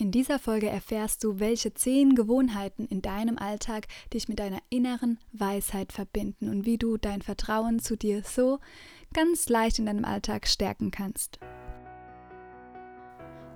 In dieser Folge erfährst du, welche zehn Gewohnheiten in deinem Alltag dich mit deiner inneren Weisheit verbinden und wie du dein Vertrauen zu dir so ganz leicht in deinem Alltag stärken kannst.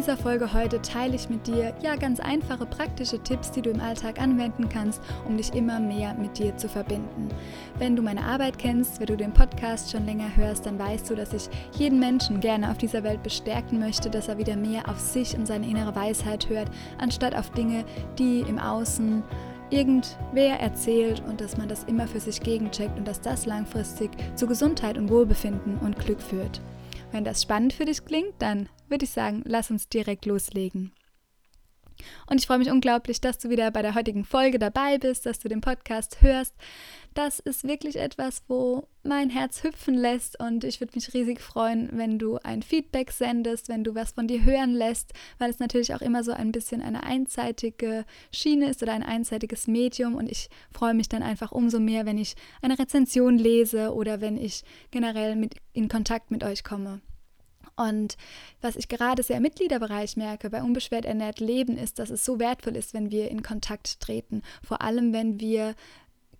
Dieser Folge heute teile ich mit dir ja ganz einfache praktische Tipps, die du im Alltag anwenden kannst, um dich immer mehr mit dir zu verbinden. Wenn du meine Arbeit kennst, wenn du den Podcast schon länger hörst, dann weißt du, dass ich jeden Menschen gerne auf dieser Welt bestärken möchte, dass er wieder mehr auf sich und seine innere Weisheit hört, anstatt auf Dinge, die im Außen irgendwer erzählt und dass man das immer für sich gegencheckt und dass das langfristig zu Gesundheit und Wohlbefinden und Glück führt. Wenn das spannend für dich klingt, dann würde ich sagen, lass uns direkt loslegen. Und ich freue mich unglaublich, dass du wieder bei der heutigen Folge dabei bist, dass du den Podcast hörst. Das ist wirklich etwas, wo mein Herz hüpfen lässt und ich würde mich riesig freuen, wenn du ein Feedback sendest, wenn du was von dir hören lässt, weil es natürlich auch immer so ein bisschen eine einseitige Schiene ist oder ein einseitiges Medium und ich freue mich dann einfach umso mehr, wenn ich eine Rezension lese oder wenn ich generell mit, in Kontakt mit euch komme. Und was ich gerade sehr im Mitgliederbereich merke bei Unbeschwert ernährt Leben ist, dass es so wertvoll ist, wenn wir in Kontakt treten. Vor allem, wenn wir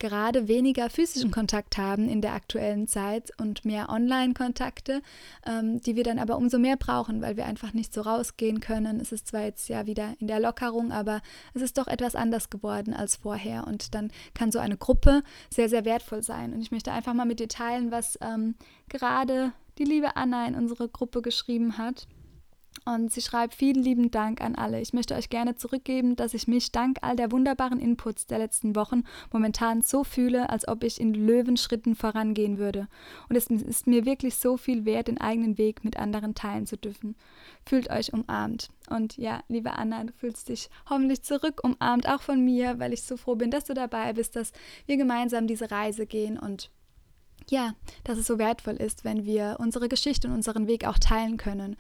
gerade weniger physischen Kontakt haben in der aktuellen Zeit und mehr Online-Kontakte, ähm, die wir dann aber umso mehr brauchen, weil wir einfach nicht so rausgehen können. Es ist zwar jetzt ja wieder in der Lockerung, aber es ist doch etwas anders geworden als vorher und dann kann so eine Gruppe sehr, sehr wertvoll sein. Und ich möchte einfach mal mit dir teilen, was ähm, gerade die liebe Anna in unsere Gruppe geschrieben hat. Und sie schreibt, vielen lieben Dank an alle. Ich möchte euch gerne zurückgeben, dass ich mich dank all der wunderbaren Inputs der letzten Wochen momentan so fühle, als ob ich in Löwenschritten vorangehen würde. Und es ist mir wirklich so viel wert, den eigenen Weg mit anderen teilen zu dürfen. Fühlt euch umarmt. Und ja, liebe Anna, du fühlst dich hoffentlich zurück umarmt, auch von mir, weil ich so froh bin, dass du dabei bist, dass wir gemeinsam diese Reise gehen und ja, dass es so wertvoll ist, wenn wir unsere Geschichte und unseren Weg auch teilen können.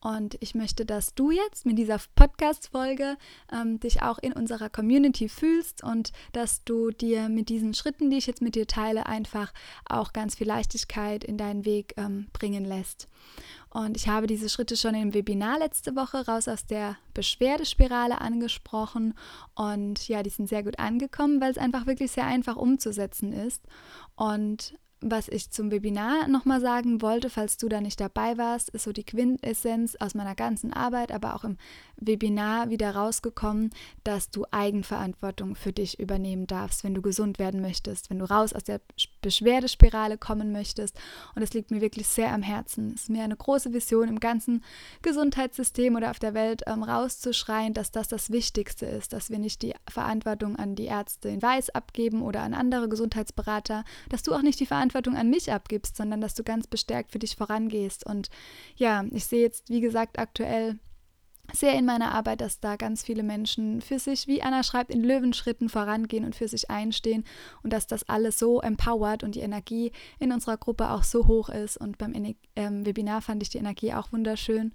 Und ich möchte, dass du jetzt mit dieser Podcast-Folge ähm, dich auch in unserer Community fühlst und dass du dir mit diesen Schritten, die ich jetzt mit dir teile, einfach auch ganz viel Leichtigkeit in deinen Weg ähm, bringen lässt. Und ich habe diese Schritte schon im Webinar letzte Woche raus aus der Beschwerdespirale angesprochen. Und ja, die sind sehr gut angekommen, weil es einfach wirklich sehr einfach umzusetzen ist. Und was ich zum Webinar nochmal sagen wollte, falls du da nicht dabei warst, ist so die Quintessenz aus meiner ganzen Arbeit, aber auch im Webinar wieder rausgekommen, dass du Eigenverantwortung für dich übernehmen darfst, wenn du gesund werden möchtest, wenn du raus aus der Beschwerdespirale kommen möchtest. Und es liegt mir wirklich sehr am Herzen. Es ist mir eine große Vision im ganzen Gesundheitssystem oder auf der Welt ähm, rauszuschreien, dass das das Wichtigste ist, dass wir nicht die Verantwortung an die Ärzte in Weiß abgeben oder an andere Gesundheitsberater, dass du auch nicht die Verantwortung an mich abgibst, sondern dass du ganz bestärkt für dich vorangehst. Und ja, ich sehe jetzt, wie gesagt, aktuell sehr in meiner Arbeit, dass da ganz viele Menschen für sich, wie Anna schreibt, in Löwenschritten vorangehen und für sich einstehen und dass das alles so empowert und die Energie in unserer Gruppe auch so hoch ist. Und beim ähm, Webinar fand ich die Energie auch wunderschön.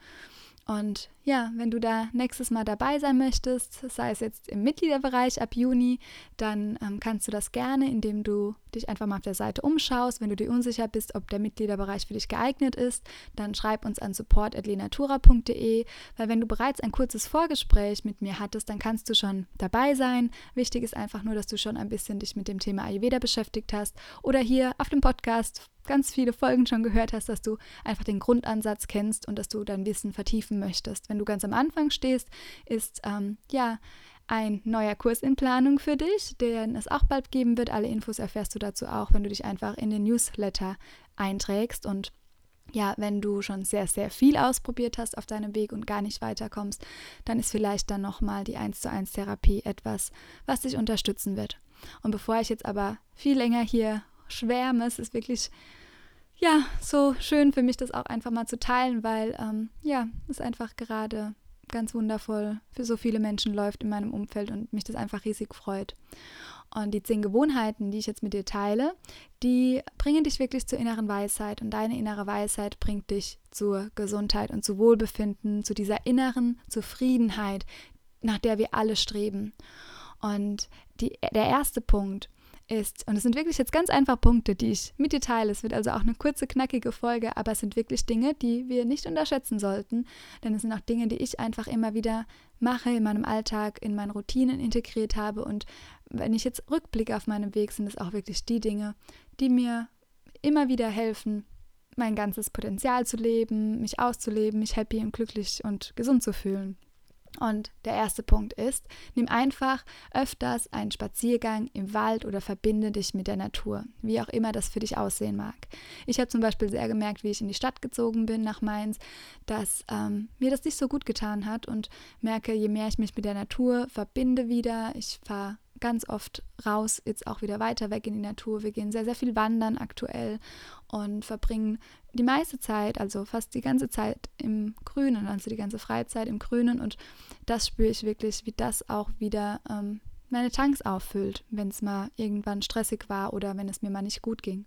Und ja, wenn du da nächstes Mal dabei sein möchtest, sei es jetzt im Mitgliederbereich ab Juni, dann ähm, kannst du das gerne, indem du dich einfach mal auf der Seite umschaust. Wenn du dir unsicher bist, ob der Mitgliederbereich für dich geeignet ist, dann schreib uns an support.lenatura.de, weil wenn du bereits ein kurzes Vorgespräch mit mir hattest, dann kannst du schon dabei sein. Wichtig ist einfach nur, dass du schon ein bisschen dich mit dem Thema Ayurveda beschäftigt hast oder hier auf dem Podcast ganz viele Folgen schon gehört hast, dass du einfach den Grundansatz kennst und dass du dein Wissen vertiefen möchtest. Wenn du ganz am Anfang stehst, ist ähm, ja ein neuer Kurs in Planung für dich, den es auch bald geben wird. Alle Infos erfährst du dazu auch, wenn du dich einfach in den Newsletter einträgst und ja, wenn du schon sehr, sehr viel ausprobiert hast auf deinem Weg und gar nicht weiterkommst, dann ist vielleicht dann nochmal die 1 zu 1 Therapie etwas, was dich unterstützen wird. Und bevor ich jetzt aber viel länger hier schwärme, es ist wirklich ja, so schön für mich, das auch einfach mal zu teilen, weil ähm, ja, es einfach gerade ganz wundervoll für so viele Menschen läuft in meinem Umfeld und mich das einfach riesig freut. Und die zehn Gewohnheiten, die ich jetzt mit dir teile, die bringen dich wirklich zur inneren Weisheit und deine innere Weisheit bringt dich zur Gesundheit und zu Wohlbefinden, zu dieser inneren Zufriedenheit, nach der wir alle streben. Und die, der erste Punkt ist, und es sind wirklich jetzt ganz einfach Punkte, die ich mit dir teile. Es wird also auch eine kurze, knackige Folge, aber es sind wirklich Dinge, die wir nicht unterschätzen sollten, denn es sind auch Dinge, die ich einfach immer wieder mache in meinem Alltag, in meinen Routinen integriert habe. Und wenn ich jetzt rückblicke auf meinen Weg, sind es auch wirklich die Dinge, die mir immer wieder helfen, mein ganzes Potenzial zu leben, mich auszuleben, mich happy und glücklich und gesund zu fühlen. Und der erste Punkt ist, nimm einfach öfters einen Spaziergang im Wald oder verbinde dich mit der Natur, wie auch immer das für dich aussehen mag. Ich habe zum Beispiel sehr gemerkt, wie ich in die Stadt gezogen bin nach Mainz, dass ähm, mir das nicht so gut getan hat und merke, je mehr ich mich mit der Natur verbinde wieder, ich fahre ganz oft raus, jetzt auch wieder weiter weg in die Natur. Wir gehen sehr, sehr viel wandern aktuell und verbringen die meiste Zeit, also fast die ganze Zeit im Grünen, also die ganze Freizeit im Grünen. Und das spüre ich wirklich, wie das auch wieder ähm, meine Tanks auffüllt, wenn es mal irgendwann stressig war oder wenn es mir mal nicht gut ging.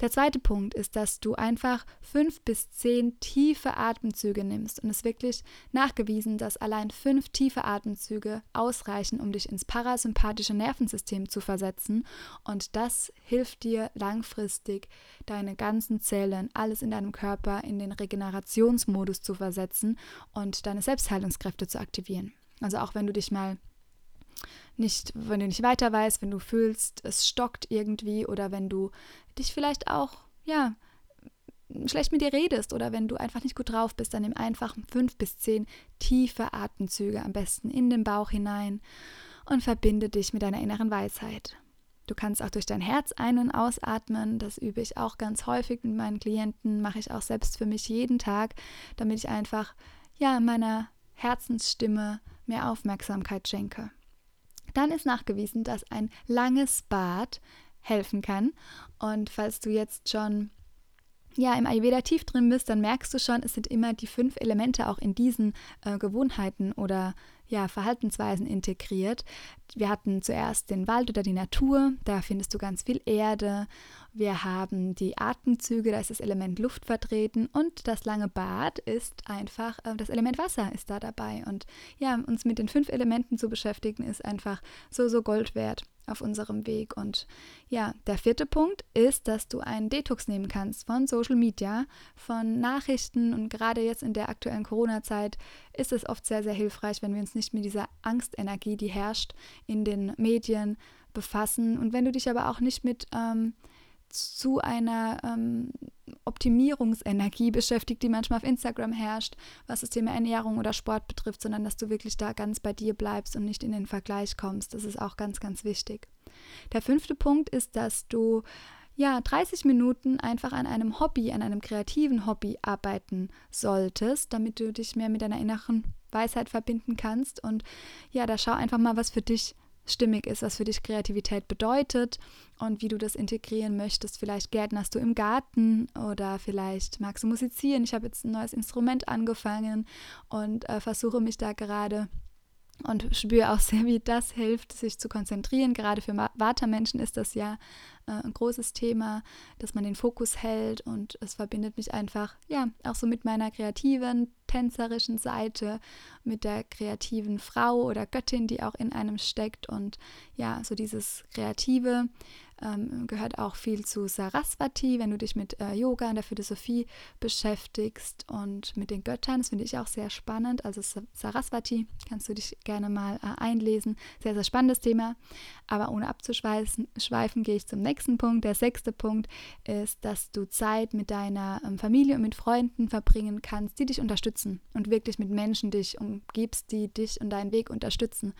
Der zweite Punkt ist, dass du einfach fünf bis zehn tiefe Atemzüge nimmst. Und es ist wirklich nachgewiesen, dass allein fünf tiefe Atemzüge ausreichen, um dich ins parasympathische Nervensystem zu versetzen. Und das hilft dir langfristig, deine ganzen Zellen, alles in deinem Körper in den Regenerationsmodus zu versetzen und deine Selbstheilungskräfte zu aktivieren. Also auch wenn du dich mal nicht, wenn du nicht weiter weißt, wenn du fühlst, es stockt irgendwie oder wenn du dich vielleicht auch, ja, schlecht mit dir redest oder wenn du einfach nicht gut drauf bist, dann nimm einfach fünf bis zehn tiefe Atemzüge am besten in den Bauch hinein und verbinde dich mit deiner inneren Weisheit. Du kannst auch durch dein Herz ein- und ausatmen. Das übe ich auch ganz häufig mit meinen Klienten, mache ich auch selbst für mich jeden Tag, damit ich einfach ja meiner Herzensstimme mehr Aufmerksamkeit schenke. Dann ist nachgewiesen, dass ein langes Bad helfen kann. Und falls du jetzt schon ja, im Ayurveda tief drin bist, dann merkst du schon, es sind immer die fünf Elemente auch in diesen äh, Gewohnheiten oder ja, Verhaltensweisen integriert. Wir hatten zuerst den Wald oder die Natur, da findest du ganz viel Erde. Wir haben die Atemzüge, da ist das Element Luft vertreten und das lange Bad ist einfach, äh, das Element Wasser ist da dabei. Und ja, uns mit den fünf Elementen zu beschäftigen, ist einfach so, so Gold wert auf unserem Weg. Und ja, der vierte Punkt ist, dass du einen Detox nehmen kannst von Social Media, von Nachrichten und gerade jetzt in der aktuellen Corona-Zeit ist es oft sehr, sehr hilfreich, wenn wir uns nicht mit dieser Angstenergie, die herrscht in den Medien, befassen. Und wenn du dich aber auch nicht mit ähm, zu einer ähm, Optimierungsenergie beschäftigt, die manchmal auf Instagram herrscht, was das Thema Ernährung oder Sport betrifft, sondern dass du wirklich da ganz bei dir bleibst und nicht in den Vergleich kommst. Das ist auch ganz, ganz wichtig. Der fünfte Punkt ist, dass du ja 30 Minuten einfach an einem Hobby, an einem kreativen Hobby arbeiten solltest, damit du dich mehr mit deiner inneren Weisheit verbinden kannst. Und ja, da schau einfach mal, was für dich stimmig ist, was für dich Kreativität bedeutet und wie du das integrieren möchtest. Vielleicht gärtnerst du im Garten oder vielleicht magst du musizieren. Ich habe jetzt ein neues Instrument angefangen und äh, versuche mich da gerade und spüre auch sehr, wie das hilft, sich zu konzentrieren. Gerade für Vata-Menschen ist das ja äh, ein großes Thema, dass man den Fokus hält und es verbindet mich einfach, ja, auch so mit meiner kreativen, tänzerischen Seite, mit der kreativen Frau oder Göttin, die auch in einem steckt und ja, so dieses Kreative ähm, gehört auch viel zu Saraswati, wenn du dich mit äh, Yoga und der Philosophie beschäftigst und mit den Göttern. Das finde ich auch sehr spannend. Also Saraswati kannst du dich gerne mal äh, einlesen. Sehr, sehr spannendes Thema. Aber ohne abzuschweifen, gehe ich zum nächsten Punkt. Der sechste Punkt ist, dass du Zeit mit deiner ähm, Familie und mit Freunden verbringen kannst, die dich unterstützen und wirklich mit Menschen dich umgibst, die dich und deinen Weg unterstützen,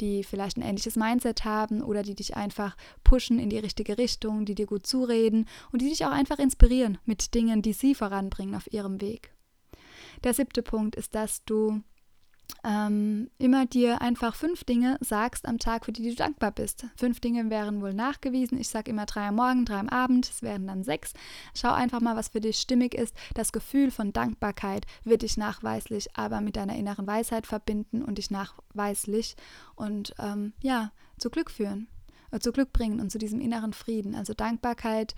die vielleicht ein ähnliches Mindset haben oder die dich einfach pushen in die richtige Richtung, die dir gut zureden und die dich auch einfach inspirieren mit Dingen, die sie voranbringen auf ihrem Weg. Der siebte Punkt ist, dass du ähm, immer dir einfach fünf Dinge sagst am Tag, für die du dankbar bist. Fünf Dinge wären wohl nachgewiesen. Ich sage immer drei am Morgen, drei am Abend. Es wären dann sechs. Schau einfach mal, was für dich stimmig ist. Das Gefühl von Dankbarkeit wird dich nachweislich aber mit deiner inneren Weisheit verbinden und dich nachweislich und ähm, ja, zu Glück führen, zu Glück bringen und zu diesem inneren Frieden. Also Dankbarkeit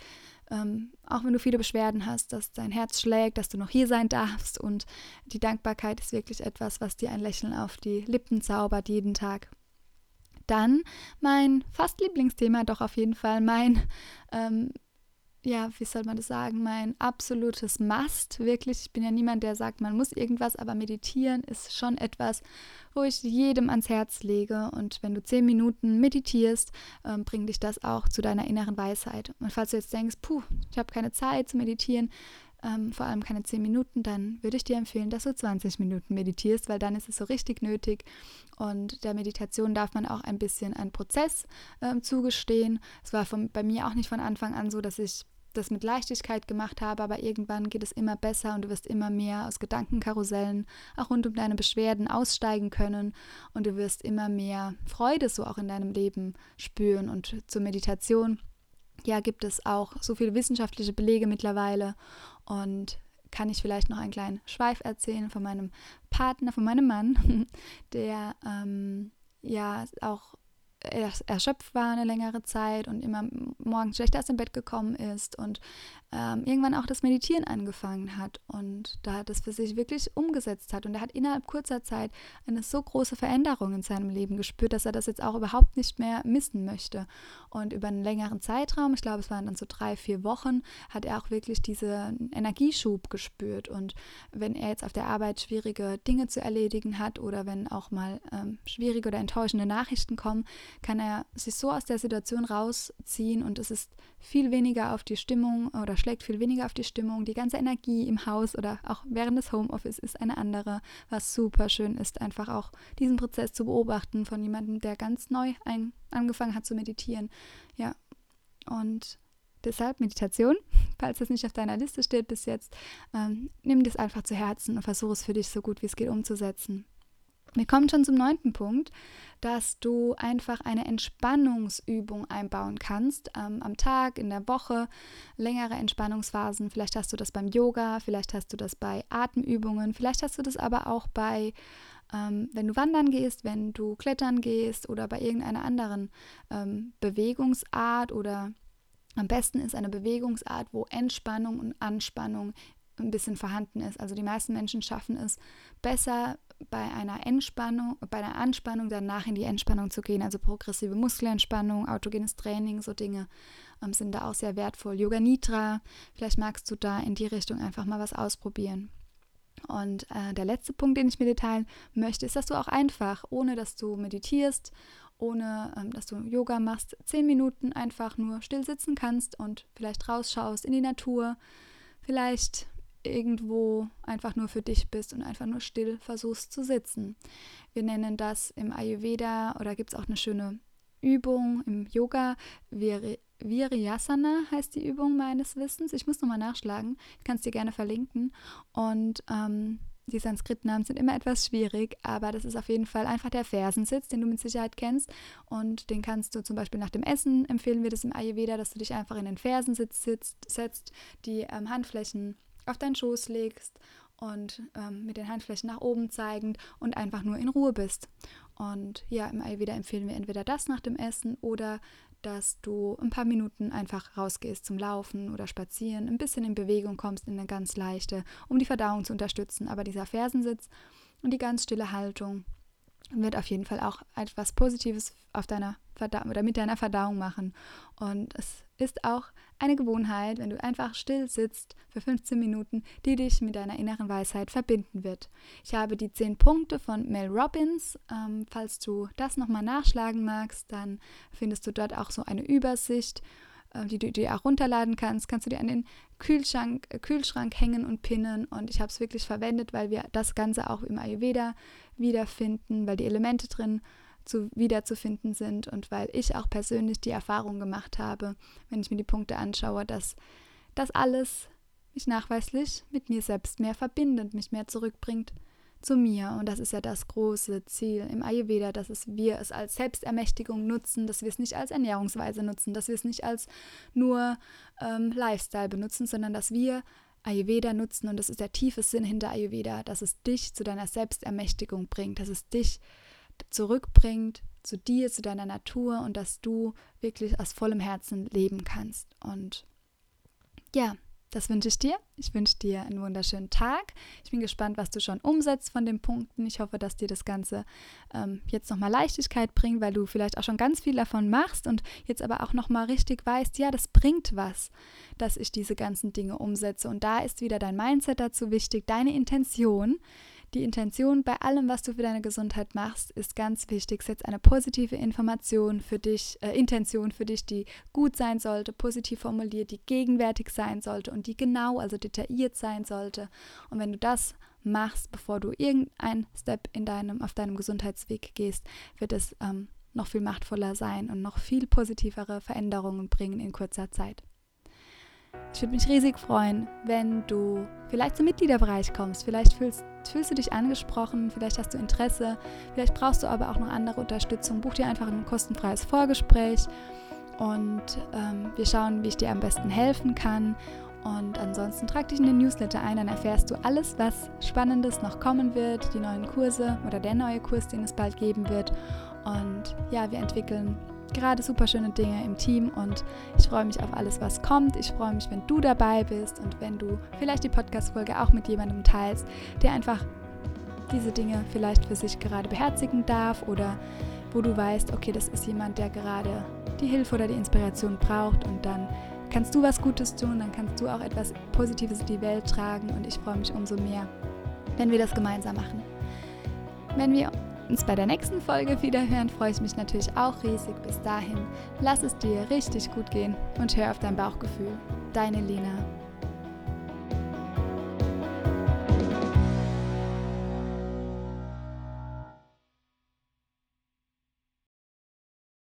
ähm, auch wenn du viele Beschwerden hast, dass dein Herz schlägt, dass du noch hier sein darfst. Und die Dankbarkeit ist wirklich etwas, was dir ein Lächeln auf die Lippen zaubert jeden Tag. Dann mein fast Lieblingsthema, doch auf jeden Fall mein ähm, ja, wie soll man das sagen, mein absolutes Must. Wirklich, ich bin ja niemand, der sagt, man muss irgendwas, aber meditieren ist schon etwas, wo ich jedem ans Herz lege. Und wenn du zehn Minuten meditierst, ähm, bringt dich das auch zu deiner inneren Weisheit. Und falls du jetzt denkst, puh, ich habe keine Zeit zu meditieren, ähm, vor allem keine zehn Minuten, dann würde ich dir empfehlen, dass du 20 Minuten meditierst, weil dann ist es so richtig nötig. Und der Meditation darf man auch ein bisschen einen Prozess ähm, zugestehen. Es war von, bei mir auch nicht von Anfang an so, dass ich das mit Leichtigkeit gemacht habe, aber irgendwann geht es immer besser und du wirst immer mehr aus Gedankenkarussellen auch rund um deine Beschwerden aussteigen können und du wirst immer mehr Freude so auch in deinem Leben spüren. Und zur Meditation ja gibt es auch so viele wissenschaftliche Belege mittlerweile und kann ich vielleicht noch einen kleinen Schweif erzählen von meinem Partner, von meinem Mann, der ähm, ja auch erschöpft war eine längere Zeit und immer morgens schlecht aus dem Bett gekommen ist und ähm, irgendwann auch das Meditieren angefangen hat und da das für sich wirklich umgesetzt hat. Und er hat innerhalb kurzer Zeit eine so große Veränderung in seinem Leben gespürt, dass er das jetzt auch überhaupt nicht mehr missen möchte. Und über einen längeren Zeitraum, ich glaube, es waren dann so drei, vier Wochen, hat er auch wirklich diesen Energieschub gespürt. Und wenn er jetzt auf der Arbeit schwierige Dinge zu erledigen hat oder wenn auch mal ähm, schwierige oder enttäuschende Nachrichten kommen, kann er sich so aus der Situation rausziehen und es ist viel weniger auf die Stimmung oder schlägt viel weniger auf die Stimmung. Die ganze Energie im Haus oder auch während des Homeoffice ist eine andere, was super schön ist, einfach auch diesen Prozess zu beobachten von jemandem, der ganz neu ein, angefangen hat zu meditieren. Ja, und deshalb Meditation, falls es nicht auf deiner Liste steht bis jetzt, ähm, nimm das einfach zu Herzen und versuche es für dich so gut wie es geht umzusetzen. Wir kommen schon zum neunten Punkt, dass du einfach eine Entspannungsübung einbauen kannst ähm, am Tag, in der Woche, längere Entspannungsphasen. Vielleicht hast du das beim Yoga, vielleicht hast du das bei Atemübungen, vielleicht hast du das aber auch bei, ähm, wenn du wandern gehst, wenn du klettern gehst oder bei irgendeiner anderen ähm, Bewegungsart oder am besten ist eine Bewegungsart, wo Entspannung und Anspannung ein bisschen vorhanden ist. Also die meisten Menschen schaffen es besser bei einer Entspannung, bei einer Anspannung danach in die Entspannung zu gehen. Also progressive Muskelentspannung, autogenes Training, so Dinge ähm, sind da auch sehr wertvoll. Yoga Nitra, vielleicht magst du da in die Richtung einfach mal was ausprobieren. Und äh, der letzte Punkt, den ich mit dir teilen möchte, ist, dass du auch einfach, ohne dass du meditierst, ohne ähm, dass du Yoga machst, zehn Minuten einfach nur still sitzen kannst und vielleicht rausschaust in die Natur, vielleicht irgendwo einfach nur für dich bist und einfach nur still versuchst zu sitzen. Wir nennen das im Ayurveda oder gibt es auch eine schöne Übung im Yoga, Vir Viryasana heißt die Übung meines Wissens. Ich muss nochmal nachschlagen, ich kann es dir gerne verlinken. Und ähm, die Sanskrit-Namen sind immer etwas schwierig, aber das ist auf jeden Fall einfach der Fersensitz, den du mit Sicherheit kennst. Und den kannst du zum Beispiel nach dem Essen, empfehlen wir das im Ayurveda, dass du dich einfach in den Fersensitz sitzt, setzt, die ähm, Handflächen auf deinen Schoß legst und ähm, mit den Handflächen nach oben zeigend und einfach nur in Ruhe bist. Und ja, im Ayurveda empfehlen wir entweder das nach dem Essen oder dass du ein paar Minuten einfach rausgehst zum Laufen oder Spazieren, ein bisschen in Bewegung kommst, in eine ganz leichte, um die Verdauung zu unterstützen. Aber dieser Fersensitz und die ganz stille Haltung wird auf jeden Fall auch etwas Positives auf deiner Verdauung oder mit deiner Verdauung machen. Und es ist auch eine Gewohnheit, wenn du einfach still sitzt für 15 Minuten, die dich mit deiner inneren Weisheit verbinden wird. Ich habe die 10 Punkte von Mel Robbins. Ähm, falls du das nochmal nachschlagen magst, dann findest du dort auch so eine Übersicht äh, die du dir auch runterladen kannst, kannst du dir an den Kühlschrank, äh, Kühlschrank hängen und pinnen. Und ich habe es wirklich verwendet, weil wir das Ganze auch im Ayurveda wiederfinden, weil die Elemente drin zu, wiederzufinden sind und weil ich auch persönlich die Erfahrung gemacht habe, wenn ich mir die Punkte anschaue, dass das alles mich nachweislich mit mir selbst mehr verbindet, mich mehr zurückbringt zu mir. Und das ist ja das große Ziel im Ayurveda, dass es, wir es als Selbstermächtigung nutzen, dass wir es nicht als Ernährungsweise nutzen, dass wir es nicht als nur ähm, Lifestyle benutzen, sondern dass wir Ayurveda nutzen und das ist der tiefe Sinn hinter Ayurveda, dass es dich zu deiner Selbstermächtigung bringt, dass es dich zurückbringt zu dir, zu deiner Natur und dass du wirklich aus vollem Herzen leben kannst. Und ja, das wünsche ich dir. Ich wünsche dir einen wunderschönen Tag. Ich bin gespannt, was du schon umsetzt von den Punkten. Ich hoffe, dass dir das Ganze ähm, jetzt nochmal Leichtigkeit bringt, weil du vielleicht auch schon ganz viel davon machst und jetzt aber auch nochmal richtig weißt, ja, das bringt was, dass ich diese ganzen Dinge umsetze. Und da ist wieder dein Mindset dazu wichtig, deine Intention die Intention bei allem, was du für deine Gesundheit machst, ist ganz wichtig. Setz eine positive Information für dich, äh, Intention für dich, die gut sein sollte, positiv formuliert, die gegenwärtig sein sollte und die genau, also detailliert sein sollte. Und wenn du das machst, bevor du irgendein Step in deinem, auf deinem Gesundheitsweg gehst, wird es ähm, noch viel machtvoller sein und noch viel positivere Veränderungen bringen in kurzer Zeit. Ich würde mich riesig freuen, wenn du vielleicht zum Mitgliederbereich kommst. Vielleicht fühlst, fühlst du dich angesprochen, vielleicht hast du Interesse, vielleicht brauchst du aber auch noch andere Unterstützung. Buch dir einfach ein kostenfreies Vorgespräch und ähm, wir schauen, wie ich dir am besten helfen kann. Und ansonsten trag dich in den Newsletter ein, dann erfährst du alles, was Spannendes noch kommen wird, die neuen Kurse oder der neue Kurs, den es bald geben wird. Und ja, wir entwickeln gerade super schöne Dinge im Team und ich freue mich auf alles, was kommt. Ich freue mich, wenn du dabei bist und wenn du vielleicht die Podcast-Folge auch mit jemandem teilst, der einfach diese Dinge vielleicht für sich gerade beherzigen darf oder wo du weißt, okay, das ist jemand, der gerade die Hilfe oder die Inspiration braucht und dann kannst du was Gutes tun, dann kannst du auch etwas Positives in die Welt tragen und ich freue mich umso mehr, wenn wir das gemeinsam machen. Wenn wir uns bei der nächsten Folge wieder hören, freue ich mich natürlich auch riesig. Bis dahin, lass es dir richtig gut gehen und hör auf dein Bauchgefühl. Deine Lina.